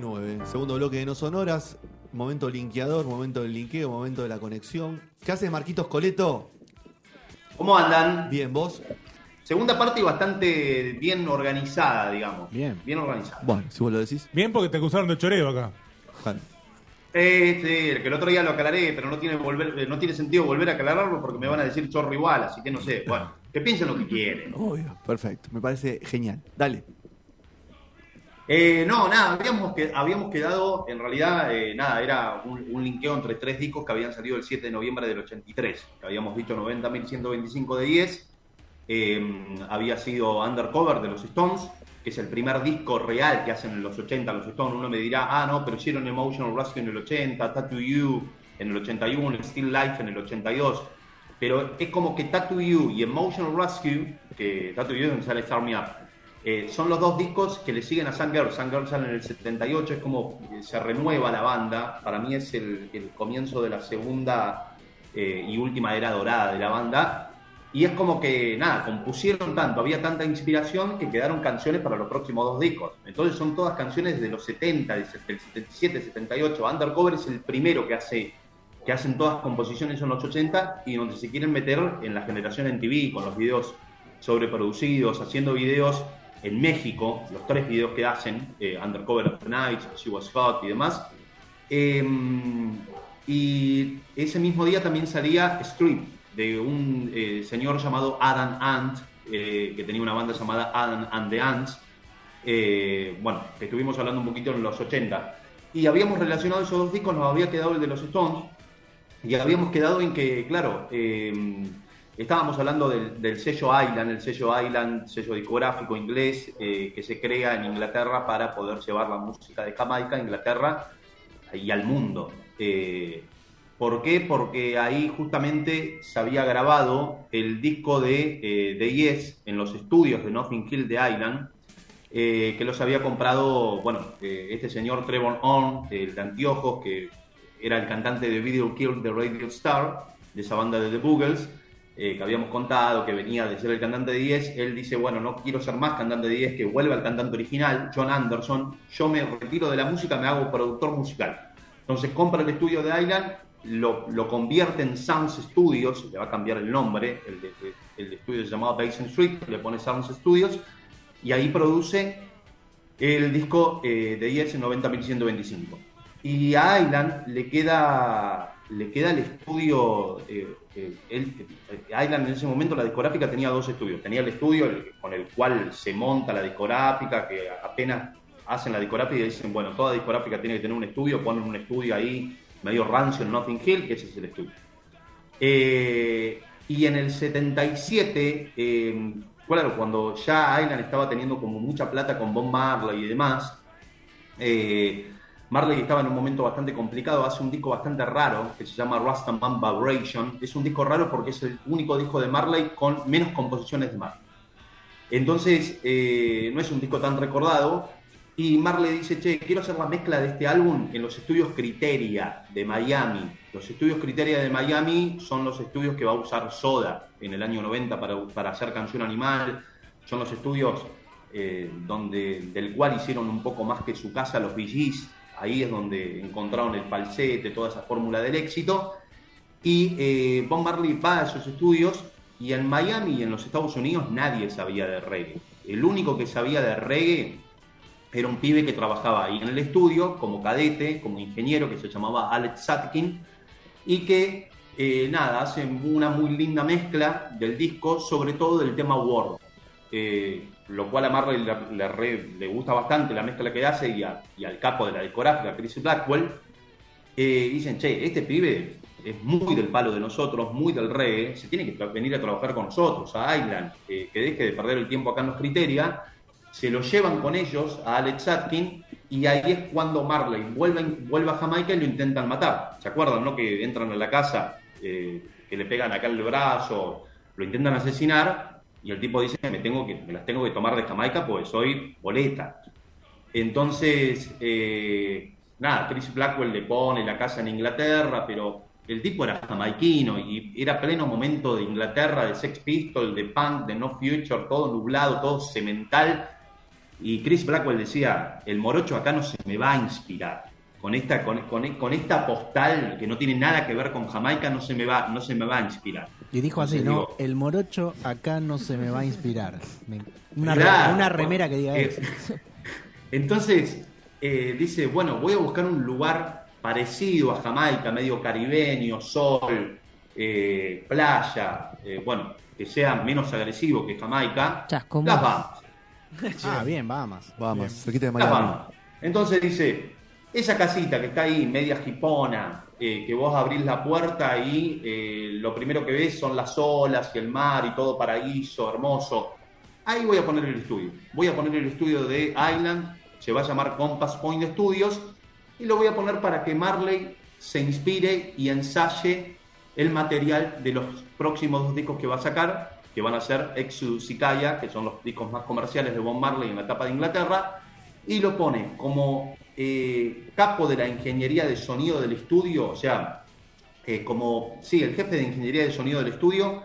29. Segundo bloque de No Sonoras. Momento linkeador, momento del linkeo, momento de la conexión. ¿Qué haces, Marquitos Coleto? ¿Cómo andan? Bien, ¿vos? Segunda parte y bastante bien organizada, digamos. Bien. Bien organizada. Bueno, si vos lo decís. Bien porque te acusaron de choreo acá. Eh, sí, que el otro día lo aclaré, pero no tiene, volver, eh, no tiene sentido volver a aclararlo porque me van a decir chorro igual, así que no sé. Bueno, que piensen lo que quieren. Obvio, perfecto. Me parece genial. Dale. Eh, no, nada, habíamos, habíamos quedado, en realidad, eh, nada, era un, un linkeo entre tres discos que habían salido el 7 de noviembre del 83, que habíamos dicho 90.125 de 10, eh, había sido Undercover de los Stones, que es el primer disco real que hacen en los 80 los Stones, uno me dirá, ah, no, pero hicieron Emotional Rescue en el 80, Tattoo You en el 81, Still Life en el 82, pero es como que Tattoo You y Emotional Rescue, que Tattoo You es donde sale Start Me Up, eh, son los dos discos que le siguen a Sun Girl. Sun Girl sale en el 78, es como eh, se renueva la banda. Para mí es el, el comienzo de la segunda eh, y última era dorada de la banda. Y es como que, nada, compusieron tanto, había tanta inspiración que quedaron canciones para los próximos dos discos. Entonces son todas canciones de los 70, del 77, 78. Undercover es el primero que hace que hacen todas composiciones en los 80 y donde se quieren meter en la generación en TV con los videos sobreproducidos, haciendo videos en México, los tres videos que hacen, eh, Undercover of the Night, She Was Hot y demás. Eh, y ese mismo día también salía Street, de un eh, señor llamado Adam Ant, eh, que tenía una banda llamada Adam and the Ants. Eh, bueno, que estuvimos hablando un poquito en los 80. Y habíamos relacionado esos dos discos, nos había quedado el de los Stones, y habíamos quedado en que, claro, eh, Estábamos hablando del, del, sello Island, el sello Island, sello discográfico inglés eh, que se crea en Inglaterra para poder llevar la música de Jamaica a Inglaterra y al mundo. Eh, ¿Por qué? Porque ahí justamente se había grabado el disco de, eh, de Yes en los estudios de Nothing Hill de Island, que los había comprado, bueno, este señor Trevor Horn, el de anteojos, que era el cantante de Video Kill de Radio Star, de esa banda de The Boogles, eh, que habíamos contado, que venía de ser el cantante de 10, él dice, bueno, no quiero ser más cantante de 10, que vuelva al cantante original, John Anderson, yo me retiro de la música, me hago productor musical. Entonces compra el estudio de Island, lo, lo convierte en Sounds Studios, le va a cambiar el nombre, el, de, el estudio se llamaba Basin Street, le pone Sounds Studios, y ahí produce el disco eh, de 10 en 90.125. Y a Island le queda, le queda el estudio... Eh, eh, él, Island en ese momento la discográfica tenía dos estudios. Tenía el estudio con el cual se monta la discográfica, que apenas hacen la discográfica y dicen, bueno, toda discográfica tiene que tener un estudio, ponen un estudio ahí medio rancio en Nothing Hill, que ese es el estudio. Eh, y en el 77, eh, claro, cuando ya Island estaba teniendo como mucha plata con Bob Marley y demás, eh, Marley estaba en un momento bastante complicado, hace un disco bastante raro que se llama Rastaman Vibration. Es un disco raro porque es el único disco de Marley con menos composiciones de Marley. Entonces, eh, no es un disco tan recordado. Y Marley dice, che, quiero hacer la mezcla de este álbum en los estudios Criteria de Miami. Los estudios Criteria de Miami son los estudios que va a usar Soda en el año 90 para, para hacer Canción Animal. Son los estudios eh, donde, del cual hicieron un poco más que su casa los VGs ahí es donde encontraron el falsete, toda esa fórmula del éxito. Y eh, Marley va a esos estudios y en Miami y en los Estados Unidos nadie sabía de reggae. El único que sabía de reggae era un pibe que trabajaba ahí en el estudio como cadete, como ingeniero, que se llamaba Alex Satkin, y que, eh, nada, hacen una muy linda mezcla del disco, sobre todo del tema World. Eh, lo cual a Marley le, le, gusta bastante la mezcla que hace y, al capo de la discográfica, Chris Blackwell, eh, dicen, che, este pibe es muy del palo de nosotros, muy del reggae, se tiene que venir a trabajar con nosotros, a Island, eh, que deje de perder el tiempo acá en los Criteria, se lo llevan con ellos a Alex Atkin y ahí es cuando Marley vuelve, vuelve a Jamaica y lo intentan matar. ¿Se acuerdan, no? Que entran a la casa, eh, que le pegan acá el brazo, lo intentan asesinar y el tipo dice, me, tengo que, me las tengo que tomar de Jamaica porque soy boleta. Entonces, eh, nada, Chris Blackwell le pone la casa en Inglaterra, pero el tipo era jamaiquino y era pleno momento de Inglaterra, de Sex Pistols, de punk, de No Future, todo nublado, todo cemental. Y Chris Blackwell decía, el morocho acá no se me va a inspirar. Con esta, con, con, esta postal que no tiene nada que ver con Jamaica no se me va, no se me va a inspirar. Y dijo así, ¿no? el morocho acá no se me va a inspirar. Una, una remera que diga eso. Entonces, eh, dice, bueno, voy a buscar un lugar parecido a Jamaica, medio caribeño, sol, eh, playa, eh, bueno, que sea menos agresivo que Jamaica, las Bahamas. ah, bien, Bahamas. Bahamas, de Entonces dice, esa casita que está ahí, media jipona, que vos abrís la puerta y lo primero que ves son las olas y el mar y todo paraíso, hermoso. Ahí voy a poner el estudio. Voy a poner el estudio de Island se va a llamar Compass Point Studios y lo voy a poner para que Marley se inspire y ensaye el material de los próximos dos discos que va a sacar, que van a ser Exodus y Kaya, que son los discos más comerciales de Bob Marley en la etapa de Inglaterra, y lo pone como eh, capo de la ingeniería de sonido del estudio, o sea, eh, como, sí, el jefe de ingeniería de sonido del estudio,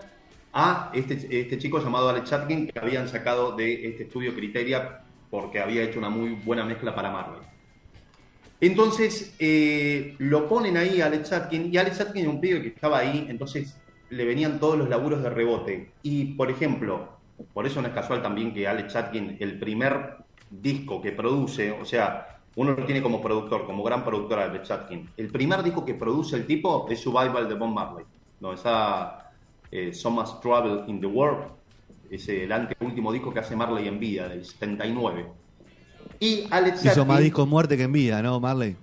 a este, este chico llamado Alex Chatkin, que habían sacado de este estudio Criteria porque había hecho una muy buena mezcla para Marvel. Entonces eh, lo ponen ahí a Alex Atkin y Alex Atkin es un pibe que estaba ahí, entonces le venían todos los laburos de rebote. Y por ejemplo, por eso no es casual también que Alex Atkin, el primer disco que produce, o sea, uno lo tiene como productor, como gran productor Alex Atkin. El primer disco que produce el tipo es Survival de Bob Marley, donde está eh, So Much Trouble in the World, es el anteúltimo disco que hace Marley en vida, del 79. Y Alex Hizo más discos muerte que en vida, ¿no, Marley?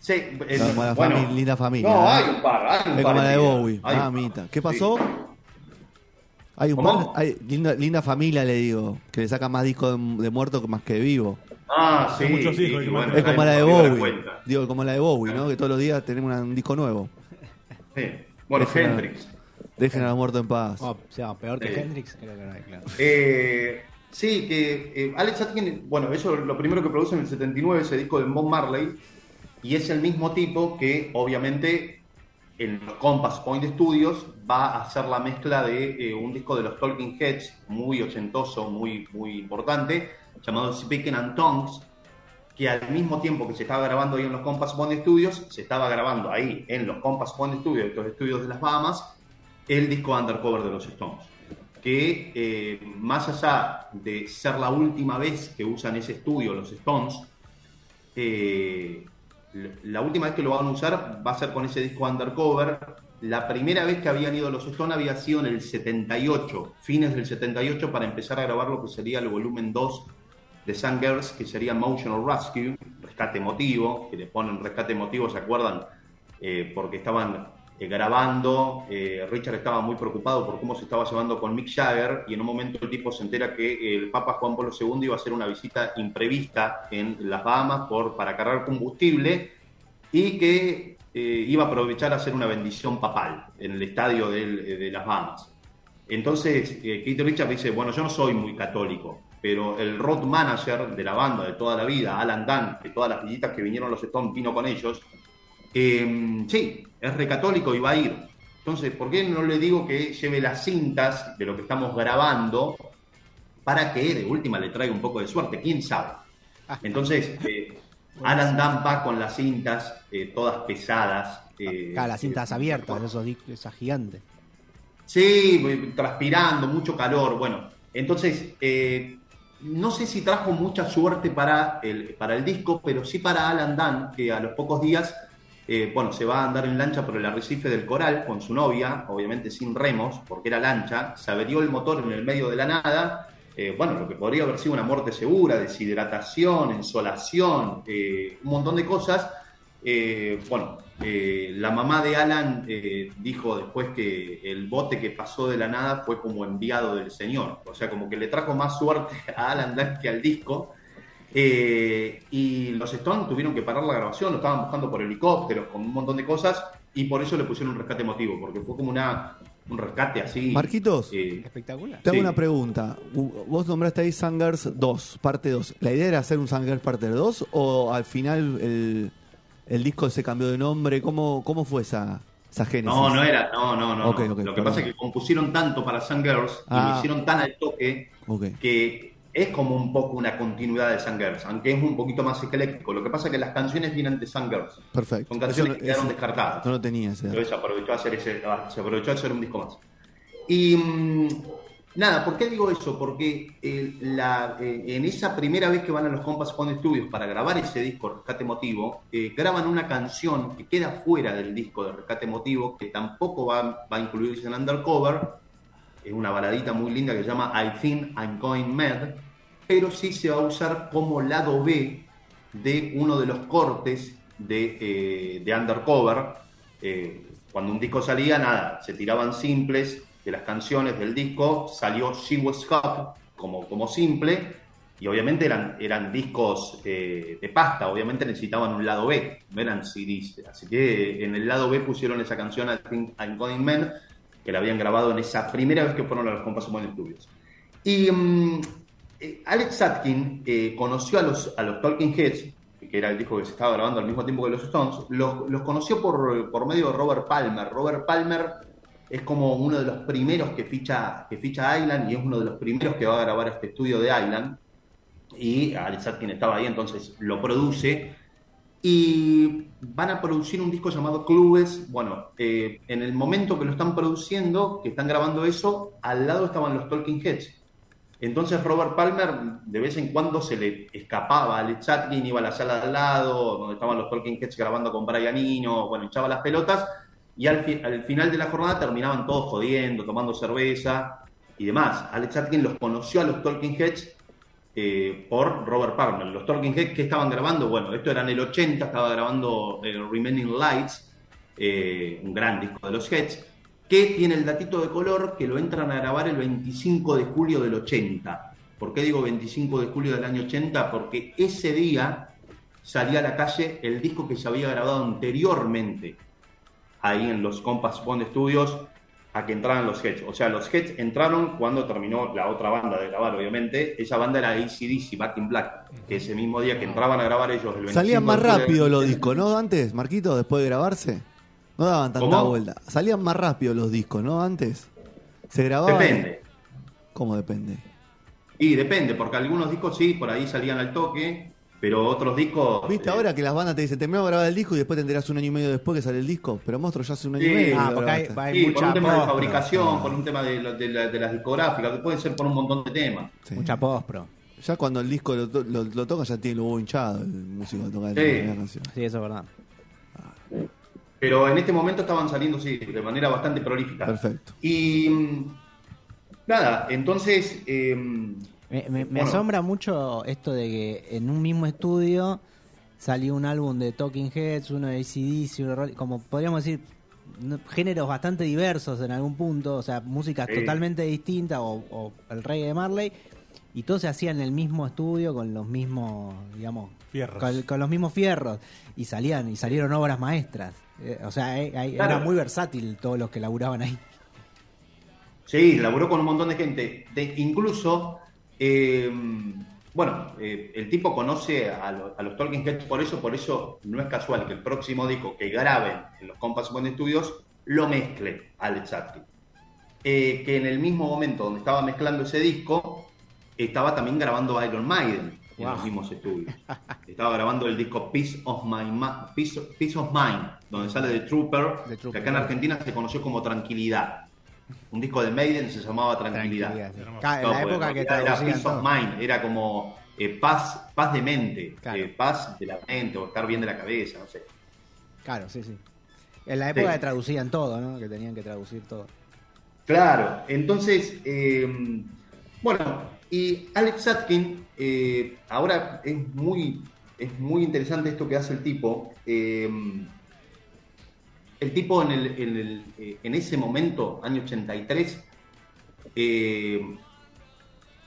Sí, linda familia. No, hay un par. Hay un es como la de Bowie. Ah, mita. ¿Qué pasó? Hay un par. Hay, linda, familia, le digo. Que le saca más discos de, muerto más que de vivo. Ah, sí. muchos hijos. es como la de Bowie. Digo, como la de Bowie, ¿no? Que todos los días tenemos un disco nuevo. Sí. Bueno, Hendrix. Dejen a muerto en paz. Oh, o sea, peor que Hendrix, creo que no hay, claro. Eh, sí, que eh, Alex Atkin, bueno, eso lo primero que produce en el 79, ese disco de Bob Marley, y es el mismo tipo que, obviamente, en los Compass Point Studios va a hacer la mezcla de eh, un disco de los Talking Heads, muy ochentoso, muy, muy importante, llamado Speaking and Tongues, que al mismo tiempo que se estaba grabando ahí en los Compass Point Studios, se estaba grabando ahí en los Compass Point Studios, estos estudios de las Bahamas, el disco Undercover de los Stones. Que eh, más allá de ser la última vez que usan ese estudio los Stones, eh, la última vez que lo van a usar va a ser con ese disco Undercover. La primera vez que habían ido los Stones había sido en el 78, fines del 78, para empezar a grabar lo que sería el volumen 2 de Sun Girls, que sería Emotional Rescue, rescate emotivo, que le ponen rescate emotivo, ¿se acuerdan? Eh, porque estaban eh, grabando, eh, Richard estaba muy preocupado por cómo se estaba llevando con Mick Jagger y en un momento el tipo se entera que el Papa Juan Pablo II iba a hacer una visita imprevista en las Bahamas por, para cargar combustible y que eh, iba a aprovechar a hacer una bendición papal en el estadio de, las Bahamas. Entonces, Keith Richard dice, bueno, yo no soy muy católico, pero el road manager de la banda de toda la vida, Alan Dunn, de todas las visitas que vinieron los Stones, vino con ellos, eh, sí, es recatólico y va a ir. Entonces, ¿por qué no le digo que lleve las cintas de lo que estamos grabando para que de última le traiga un poco de suerte? ¿Quién sabe? Entonces, eh, Alan Dunn va con las cintas eh, todas pesadas. Eh, las cintas abiertas, esos, esas gigantes. Sí, transpirando, mucho calor. Bueno, entonces, no sé si trajo mucha suerte para el, para el disco, pero sí para Alan Dunn, que a los pocos días eh, bueno, se va a andar en lancha por el arrecife del Coral con su novia, obviamente sin remos, porque era lancha, se averió el motor en el medio de la nada, eh, bueno, lo que podría haber sido una muerte segura, deshidratación, insolación, eh, un montón de cosas. bueno, la mamá de Alan dijo después que el bote que pasó de la nada fue como enviado del Señor, o sea, como que le trajo más suerte a Alan que al disco. Eh, y los Stones tuvieron que parar la grabación, lo estaban buscando por helicópteros, con un montón de cosas, y por eso le pusieron un rescate emotivo, porque fue como una, un rescate así. Marquitos, eh, Espectacular. te hago sí. una pregunta. Vos nombraste ahí Sangers 2, parte 2. ¿La idea era hacer un Sangers parte 2 o al final el, el disco se cambió de nombre? ¿Cómo, cómo fue esa, esa génesis? no, no era, no, no, no. Lo que perdón. pasa es que compusieron tanto para Sun Girls y Ah. lo hicieron tan al toque que es como un poco una continuidad de Sun Girls, aunque es un poquito más ecléctico. Lo que pasa es que las canciones vienen de Sun Girls. Perfecto. Son canciones que quedaron descartadas. No lo tenía ese. Entonces se aprovechó a hacer ese, ah, se aprovechó a hacer un disco más. Y mm, nada, ¿por qué digo eso? Porque eh, la, eh, en esa primera vez que van a los Compass Point Studios para grabar ese disco Rescate Emotivo, eh, graban una canción que queda fuera del disco de Rescate Emotivo, que tampoco va, va a incluirse en Undercover. Es una baladita muy linda que se llama I Think I'm Going Mad, pero sí se va a usar como lado B de uno de los cortes de, eh, de Undercover. Eh, cuando un disco salía, nada, se tiraban simples de las canciones del disco, salió She Was Hot como, como simple, y obviamente eran, eran discos eh, de pasta, obviamente necesitaban un lado B, no CDs. Así que en el lado B pusieron esa canción I Think I'm Going Mad, que la habían grabado en esa primera vez que fueron a los Compass Point Studios. Y mm, eh, Alex Atkin eh, conoció a los, a los Talking Heads, que era el disco que se estaba grabando al mismo tiempo que los Stones, los, los conoció por, por medio de Robert Palmer. Robert Palmer es como uno de los primeros que ficha, que ficha Island y es uno de los primeros que va a grabar este estudio de Island. Y Alex Atkin estaba ahí, entonces lo produce. Y van a producir un disco llamado Clubes. Bueno, eh, en el momento que lo están produciendo, que están grabando eso, al lado estaban los Talking Heads. Entonces Robert Palmer de vez en cuando se le escapaba a Alex Atkin, iba a la sala de al lado, donde estaban los Talking Heads grabando con Brian Eno, bueno, echaba las pelotas y al, fi- al final de la jornada terminaban todos jodiendo, tomando cerveza y demás. Alex Atkin los conoció a los Talking Heads eh, por Robert Palmer. Los Talking Heads que estaban grabando, bueno, esto era en el 80, estaba grabando eh, Remaining Lights, eh, un gran disco de los Heads, que tiene el datito de color que lo entran a grabar el 25 de julio del 80. ¿Por qué digo 25 de julio del año 80? Porque ese día salía a la calle el disco que se había grabado anteriormente ahí en los Compass Bond Studios a que entraran los Heads. O sea, los Heads entraron cuando terminó la otra banda de grabar, obviamente. Esa banda era ACDC, Back in Black, que ese mismo día que entraban a grabar ellos el 25 Salían más rápido los 80. discos, ¿no? Antes, Marquito, después de grabarse. No daban tanta ¿Cómo? vuelta. Salían más rápido los discos, ¿no? Antes. Se grababan. Depende. ¿Cómo depende? Y depende, porque algunos discos sí, por ahí salían al toque, pero otros discos... ¿Viste eh, ahora que las bandas te dicen, terminamos de grabar el disco y después te enterás un año y medio después que sale el disco? Pero Monstruo ya hace un año Sí. y medio. Ah, porque hay- hay Sí, por mucha un tema de fabricación, por un tema de, de la- de las discográficas, que puede ser por un montón de temas. Sí. Mucha post-pro. Ya cuando el disco lo, lo- lo toca ya tiene el huevo hinchado el músico que toca Sí. la la canción. Sí, eso es verdad. Pero en este momento estaban saliendo, sí, de manera bastante prolífica. Perfecto. Y mm, nada, entonces... eh, Me, me- me Bueno. asombra mucho esto de que en un mismo estudio salió un álbum de Talking Heads, uno de ACDC, uno de como podríamos decir, géneros bastante diversos en algún punto, o sea, músicas Sí. totalmente distintas, o, o el rey de Marley, y todo se hacía en el mismo estudio con los mismos, digamos, Fierros. con, con los mismos fierros, y salían, y salieron obras maestras. Eh, o sea, eh, eh, Claro. era muy versátil todos los que laburaban ahí. Sí, laburó con un montón de gente. De, incluso, eh, bueno, eh, el tipo conoce a, lo- a los Talking Heads por eso, por eso no es casual que el próximo disco que graben en los Compass Point Studios lo mezcle Alex Atkin. Eh, que en el mismo momento donde estaba mezclando ese disco, estaba también grabando Iron Maiden en Wow. los mismos estudios. Estaba grabando el disco Peace of, My Ma- Peace, Peace of Mind, donde sale The Trooper, The Trooper. que acá en Argentina se conoció como Tranquilidad. Un disco de Maiden se llamaba Tranquilidad. Tranquilidad, sí. Ca- en la época que era traducían Peace of todo. Mind, era como eh, paz, paz de mente, Claro. eh, paz de la mente o estar bien de la cabeza, no sé. Claro, sí, sí. En la época Sí. que traducían todo, ¿no? Que tenían que traducir todo. Claro, entonces, eh, bueno, y Alex Atkin, eh, ahora es muy, es muy interesante esto que hace el tipo. El tipo eh, en ese momento, año 83, eh,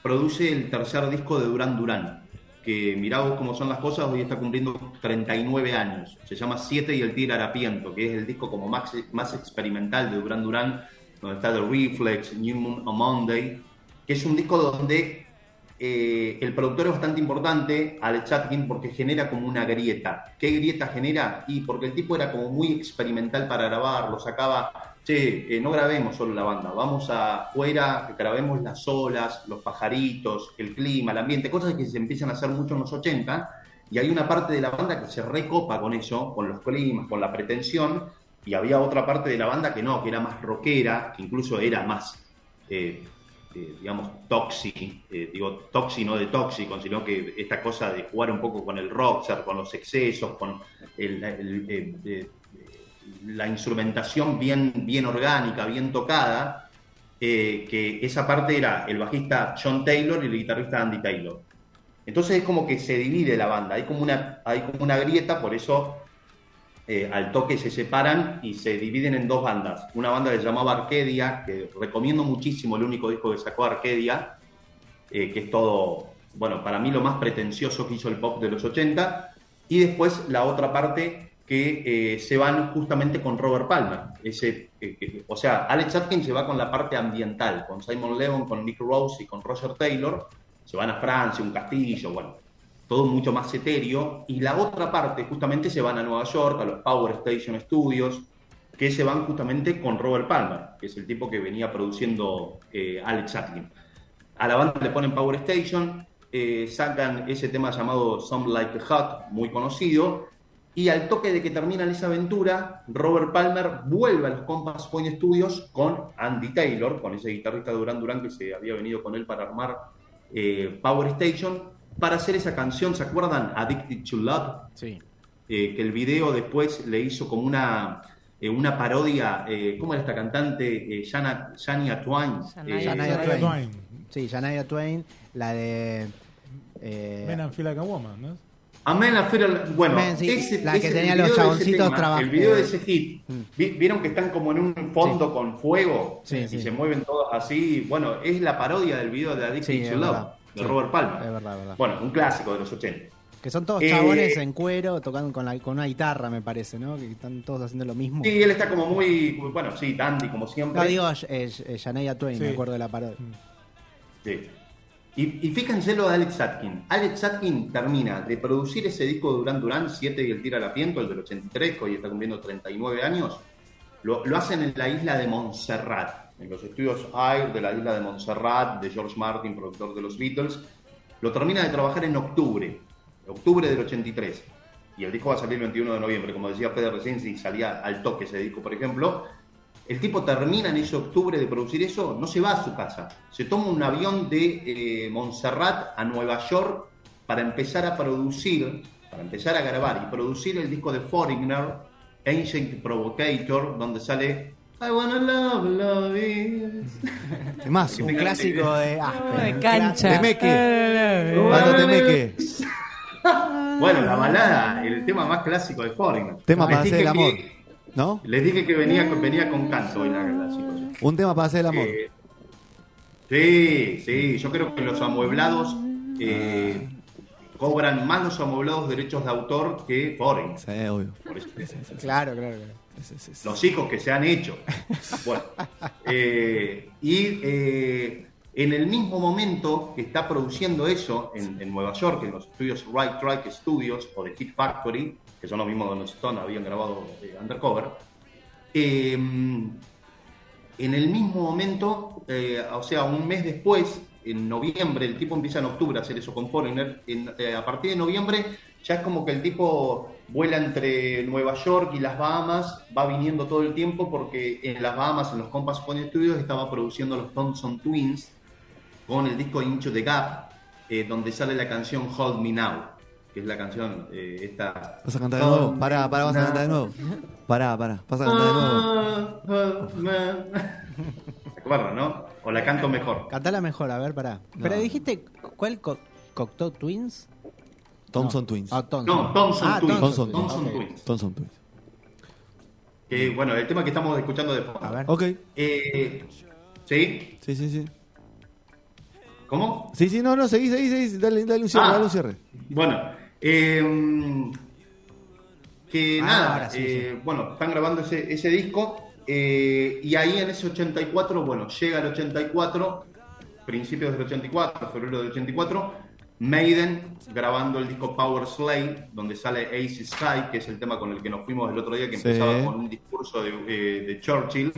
produce el tercer disco de Duran Duran. que mirá vos cómo son las cosas, hoy está cumpliendo 39 años. Se llama Siete y el Tigre Harapiento, que es el disco como más, más experimental de Duran Duran, donde está The Reflex, New Moon on Monday, que es un disco donde eh, el productor es bastante importante, Alex Chatkin, porque genera como una grieta. ¿Qué grieta genera? Y porque el tipo era como muy experimental para grabar, lo sacaba, che, eh, no grabemos solo la banda, vamos afuera, grabemos las olas, los pajaritos, el clima, el ambiente, cosas que se empiezan a hacer mucho en los 80, y hay una parte de la banda que se recopa con eso, con los climas, con la pretensión, y había otra parte de la banda que no, que era más rockera, que incluso era más... eh, eh, digamos, toxi, eh, digo toxi no de tóxico, sino que esta cosa de jugar un poco con el rockstar, con los excesos, con eh, la instrumentación bien, bien orgánica, bien tocada, que esa parte era el bajista John Taylor y el guitarrista Andy Taylor. Entonces es como que se divide la banda, hay como una, hay como una grieta, por eso eh, al toque se separan y se dividen en dos bandas. Una banda que se llamaba Arcadia, que recomiendo muchísimo el único disco que sacó Arcadia, eh, que es todo, bueno, para mí lo más pretencioso que hizo el pop de los 80. Y después la otra parte que eh, se van justamente con Robert Palmer. Ese, eh, o sea, Alex Atkins se va con la parte ambiental, con Simon Levon, con Nick Rose y con Roger Taylor. Se van a Francia, un castillo, bueno, todo mucho más etéreo, y la otra parte justamente se van a Nueva York, a los Power Station Studios, que se van justamente con Robert Palmer, que es el tipo que venía produciendo eh, Alex Atkins. A la banda le ponen Power Station, eh, sacan ese tema llamado Some Like a Hot, muy conocido, y al toque de que terminan esa aventura, Robert Palmer vuelve a los Compass Point Studios con Andy Taylor, con ese guitarrista de Duran Duran que se había venido con él para armar eh, Power Station, para hacer esa canción, ¿se acuerdan? Addicted to Love, Sí. eh, que el video después le hizo como una, eh, una parodia, eh, ¿cómo era esta cantante? Eh, Shana- Shania Twain. Shania Eh, Twain. Twain. Sí, Shania Twain, la de... eh, Men and Feel Like a Woman, ¿no? Amén bueno, Men, sí, ese, la que ese- tenía el los video de ese chaboncitos tema, traba- El video de eh, ese hit, mm. vi- vieron que están como en un fondo con fuego Sí, y sí. se mueven todos así. Bueno, es la parodia del video de Addicted Sí, to Love verdad. De Sí, Robert Palmer. es verdad, es verdad. Bueno, un clásico de los 80. Que son todos Eh, chabones en cuero tocando con, la- con una guitarra, me parece, ¿no? Que están todos haciendo lo mismo. Sí, él está como muy, bueno, sí, dandy como siempre. No digo eh, eh, Shania Twain, Sí. me acuerdo de la parodia. Sí. Y, y fíjense lo de Alex Atkin. Alex Atkin termina de producir ese disco de Duran Duran, 7 y el Tira la Piento, el del 83, que hoy está cumpliendo 39 años. Lo, lo hacen en la isla de Montserrat, en los estudios Air de la isla de Montserrat, de George Martin, productor de los Beatles. Lo termina de trabajar en octubre, octubre del 83. Y el disco va a salir el 21 de noviembre, como decía Fede recién, si salía al toque ese disco, por ejemplo. El tipo termina en ese octubre de producir eso, no se va a su casa. Se toma un avión de eh, Montserrat a Nueva York para empezar a producir, para empezar a grabar y producir el disco de Foreigner, Ancient Provocator, donde sale I wanna love, love it. Temazo. Un clásico de Aspen. de cancha. De Meque. Eh, Mándate Meque. Bueno, la balada, el tema más clásico de Foreigner. Tema para hacer el amor. que- ¿No? les dije que venía, venía con canto hoy la verdad, chicos. Un tema para hacer el amor. Eh, sí, sí, yo creo que los amueblados eh, cobran más los amueblados derechos de autor que Foreign. Sí, obvio. Por eso. Claro, claro, claro. Los hijos que se han hecho. Bueno, eh, y eh, en el mismo momento que está produciendo eso en, Nueva York, en los estudios Right Track Studios o de Hit Factory, que son los mismos donde Stone habían grabado eh, Undercover, en el mismo momento, o sea, un mes después, en noviembre, el tipo empieza en octubre a hacer eso con Foreigner, a partir de noviembre ya es como que el tipo vuela entre Nueva York y las Bahamas, va viniendo todo el tiempo porque en las Bahamas, en los Compass Point Studios, estaba produciendo los Thompson Twins con el disco Into the Gap, eh, donde sale la canción Hold Me Now, que es la canción eh, esta... ¿Vas a cantar de nuevo? Pará, pará, vas a cantar de nuevo. Pará, pará, vas a cantar de nuevo. ¿Se acuerdan, no? O la canto mejor. Cantala mejor, a ver, pará. Pero dijiste, ¿cuál co Cocteau Twins? Thompson No. Twins. Ah, Thompson. No, Thompson Ah, Twins. Thompson. Twins. Thompson Twins. Que, bueno, el tema que estamos escuchando de fondo. A ver. Ok. Eh, ¿Sí? Sí, sí, sí. ¿Cómo? Sí, sí, no, no, seguí, seguí, seguí. Dale, dale un cierre, Ah. dale un cierre. Bueno, eh, que Ah, nada, ahora sí, eh, bueno, están grabando ese, ese disco eh, y ahí en ese 84, bueno, llega el 84, principios del 84, febrero del 84, Maiden grabando el disco Power Slave, donde sale Ace Sky, que es el tema con el que nos fuimos el otro día, que Sí. empezaba con un discurso de, eh, de Churchill,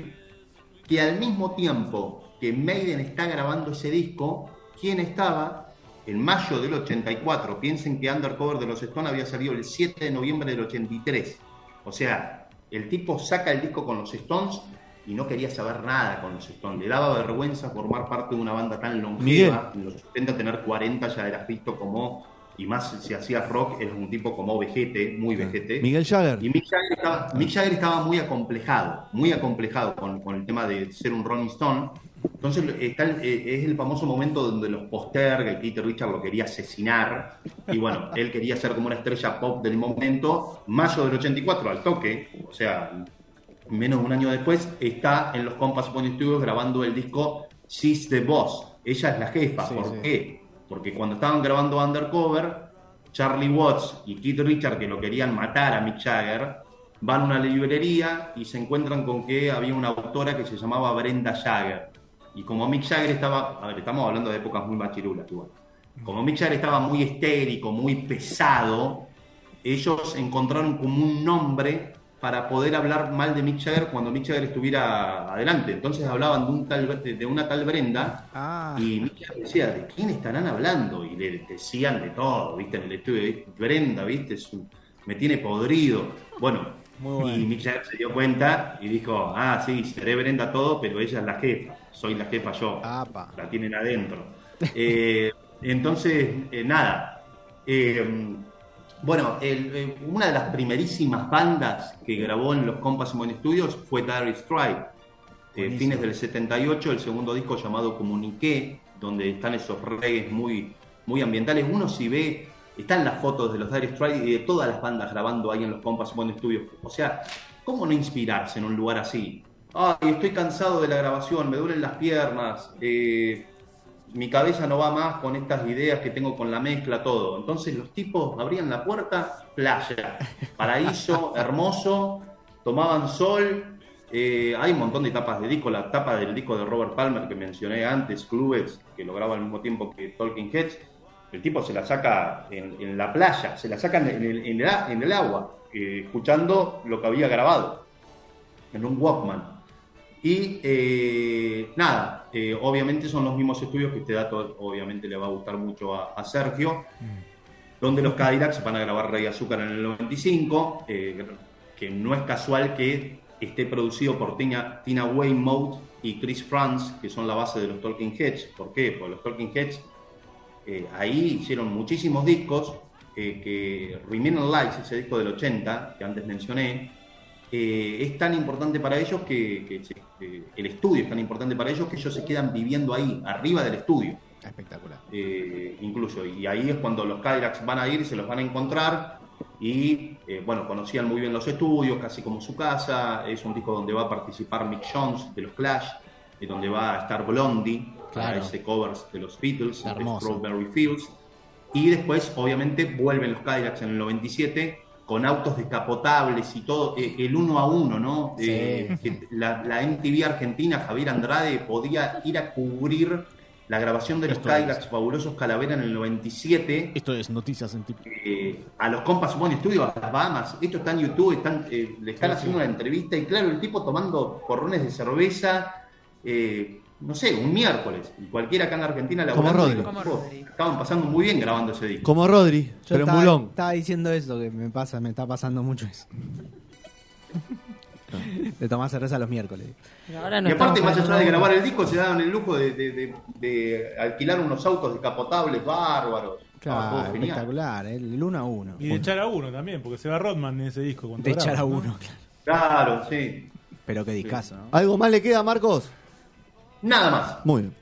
que al mismo tiempo que Maiden está grabando ese disco, ¿quién estaba? En mayo del 84, piensen que Undercover de los Stones había salido el 7 de noviembre del 83. O sea, el tipo saca el disco con los Stones y no quería saber nada con los Stones. Le daba vergüenza formar parte de una banda tan longeva. En los 70 tener 40 ya eras visto como, y más si hacías rock, eres un tipo como vejete, muy vejete. Miguel Jagger. Y Mick Jagger estaba, Mick Jagger estaba muy acomplejado, muy acomplejado con, con el tema de ser un Rolling Stone. Entonces está el- eh, es el famoso momento donde los posterga, que Keith Richard lo quería asesinar, y bueno, él quería ser como una estrella pop del momento. Mayo del 84, al toque, o sea, menos de un año después, está en los Compass Point Studios grabando el disco She's the Boss. Ella es la jefa. Sí, ¿Por sí. qué? Porque cuando estaban grabando Undercover, Charlie Watts y Keith Richard, que lo querían matar a Mick Jagger, van a una librería y se encuentran con que había una autora que se llamaba Brenda Jagger. Y como Mick Jagger estaba, a ver, estamos hablando de épocas muy machirulas igual. Como Mick Jagger estaba muy estérico, muy pesado, ellos encontraron como un nombre para poder hablar mal de Mick Jagger cuando Mick Jagger estuviera adelante. Entonces hablaban de, un tal, de una tal Brenda Ah, y Mick Jagger decía, ¿de quién estarán hablando? Y le decían de todo, ¿viste? En el estudio. Brenda, ¿viste? Es un- me tiene podrido. Bueno, Muy bueno. y Mick Jagger se dio cuenta y dijo, ah, sí, seré Brenda todo, pero ella es la jefa, soy la jefa yo, Apa. la tienen adentro. Eh, entonces, eh, nada. Eh, bueno, el- una de las primerísimas bandas que grabó en los Compass Point Studios fue Dire Strike. Eh, fines del 78, el segundo disco llamado Comuniqué, donde están esos reggaes muy, muy ambientales. Uno si ve, están las fotos de los Dire Strike y de todas las bandas grabando ahí en los Compass Point Studios. O sea, ¿cómo no inspirarse en un lugar así? Ay, estoy cansado de la grabación, me duelen las piernas, eh, mi cabeza no va más con estas ideas que tengo con la mezcla, todo. Entonces los tipos abrían la puerta, playa, paraíso, hermoso, tomaban sol. eh, hay un montón de tapas de disco, la tapa del disco de Robert Palmer que mencioné antes, Clubes, que lo graba al mismo tiempo que Talking Heads. El tipo se la saca en, en la playa, se la saca en el, en el a- en el agua, eh, escuchando lo que había grabado en un Walkman. Y eh, nada, eh, obviamente son los mismos estudios que este dato obviamente le va a gustar mucho a, a Sergio, donde los Cadillacs van a grabar Rey Azúcar en el 95, eh, que no es casual que esté producido por Tina, Tina Weymouth y Chris Franz, que son la base de los Talking Heads. ¿Por qué? Porque los Talking Heads ahí hicieron muchísimos discos, que Remain Lights, ese disco del 80, que antes mencioné, eh, es tan importante para ellos que, que se- que el estudio es tan importante para ellos que ellos se quedan viviendo ahí, arriba del estudio, espectacular. eh, incluso. Y ahí es cuando los Cadillacs van a ir y se los van a encontrar. Y eh, bueno, conocían muy bien los estudios, casi como su casa. Es un disco donde va a participar Mick Jones de los Clash, y donde va a estar Blondie, Claro. ese covers de los Beatles, de. Strawberry Fields. Y después, obviamente, vuelven los Cadillacs en el 97 con autos descapotables y todo, eh, el uno a uno, ¿no? Sí. Eh, que la, la MTV Argentina, Javier Andrade, podía ir a cubrir la grabación de los Cadillacs Fabulosos Calavera en el 97 Esto es Noticias en Tip. eh, a los compas One Studio, a las Bahamas. Esto está en YouTube, están, eh, le están Sí, haciendo sí. una entrevista y claro, el tipo tomando porrones de cerveza, eh, no sé, un miércoles. Y cualquiera acá en la Argentina la Como Rodri. Como Rodri. Estaban pasando muy bien grabando ese disco. Como Rodri, Yo pero en estaba, Bulón. estaba diciendo eso, que me pasa, me está pasando mucho eso. De tomar cerveza los miércoles. Ahora no y aparte, más allá de grabar el disco, se daban el lujo de, de- de- de alquilar unos autos descapotables bárbaros. Claro, espectacular, el, el uno a uno. Y de echar a uno también, porque se va Rodman en ese disco. De echar a ¿no? uno, claro. Claro, sí. Pero qué discazo, ¿no? ¿Algo más le queda, Marcos? Nada más. Muy bien.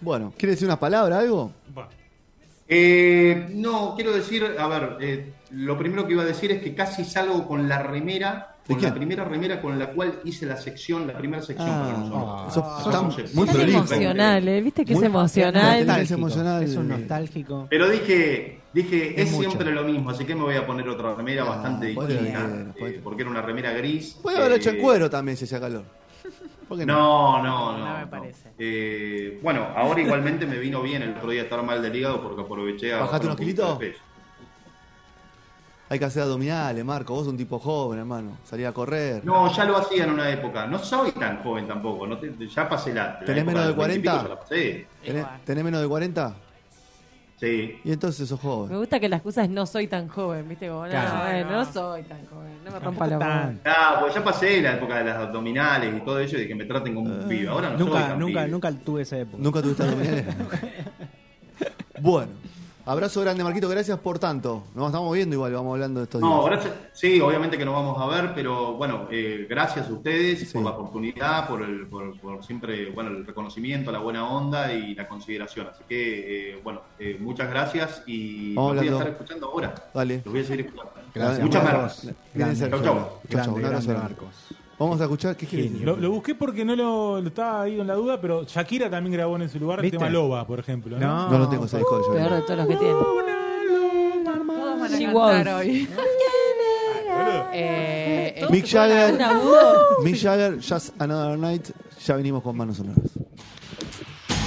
Bueno, ¿quiere decir una palabra, algo? Eh, no, quiero decir, a ver, eh, lo primero que iba a decir es que casi salgo con la remera, ¿De con quién? la primera remera con la cual hice la sección, la primera sección Ah, para nosotros. eso Ah, somos muy Es prolijo. emocional, ¿eh? ¿Viste que Muy- es emocional? Nostálgico. Es emocional. Es un nostálgico. Pero dije, dije, Es es, mucho. siempre lo mismo, así que me voy a poner otra remera Ah, bastante puede distinta, eh, porque era una remera gris. Puede haberlo hecho en eh, cuero también si hacía calor. ¿Por qué no? No, no, no. No me no. parece. Eh, bueno, ahora igualmente me vino bien el otro día estar mal del hígado porque aproveché a. ¿Bajaste unos kilitos? Hay que hacer abdominales, Marco. Vos sos un tipo joven, hermano. Salir a correr. No, ya lo hacía en una época. No soy tan joven tampoco. No te- ya pasé la. la ¿Tenés menos de los 20 y pico 40? ya la pasé. ¿Tenés, tenés menos de 40? Sí. Y entonces sos Me joven. gusta que la excusa es no soy tan joven, ¿viste? Como, no, Claro. bueno, no soy tan joven, no me rompa la bola. Ah, pues ya pasé la época de las abdominales y todo eso y de que me traten como un pibe. Ahora no soy Nunca, tan nunca, pibe. nunca tuve esa época. ¿Nunca tuviste abdominales? bueno. Abrazo grande, Marquito. Gracias por tanto. Nos estamos viendo igual. Vamos hablando de estos días. No, gracias. Sí, obviamente que nos vamos a ver, pero bueno, eh, gracias a ustedes Sí. por la oportunidad, por, el, por, por siempre, bueno, el reconocimiento, la buena onda y la consideración. Así que, eh, bueno, eh, muchas gracias y Vamos los voy a estar escuchando ahora. Dale. Los voy a seguir escuchando. Gracias, Muchas Marcos. gracias. Grande, Chau, chau. Chau, chau. grande, Un abrazo grande, grande. Marcos. Vamos a escuchar. ¿Qué Genio. Lo, lo busqué porque no lo, lo estaba ahí con la duda, pero Shakira también grabó en ese lugar el ¿Viste? tema Loba, por ejemplo. ¿no? No. No lo tengo ese disco de Peor Johnny. de todos los que tiene. Todos van a She cantar Wolf. hoy. Boludo. Eh, Mick Jagger. Mick Jagger, Just Another Night. Ya venimos con manos sonoras.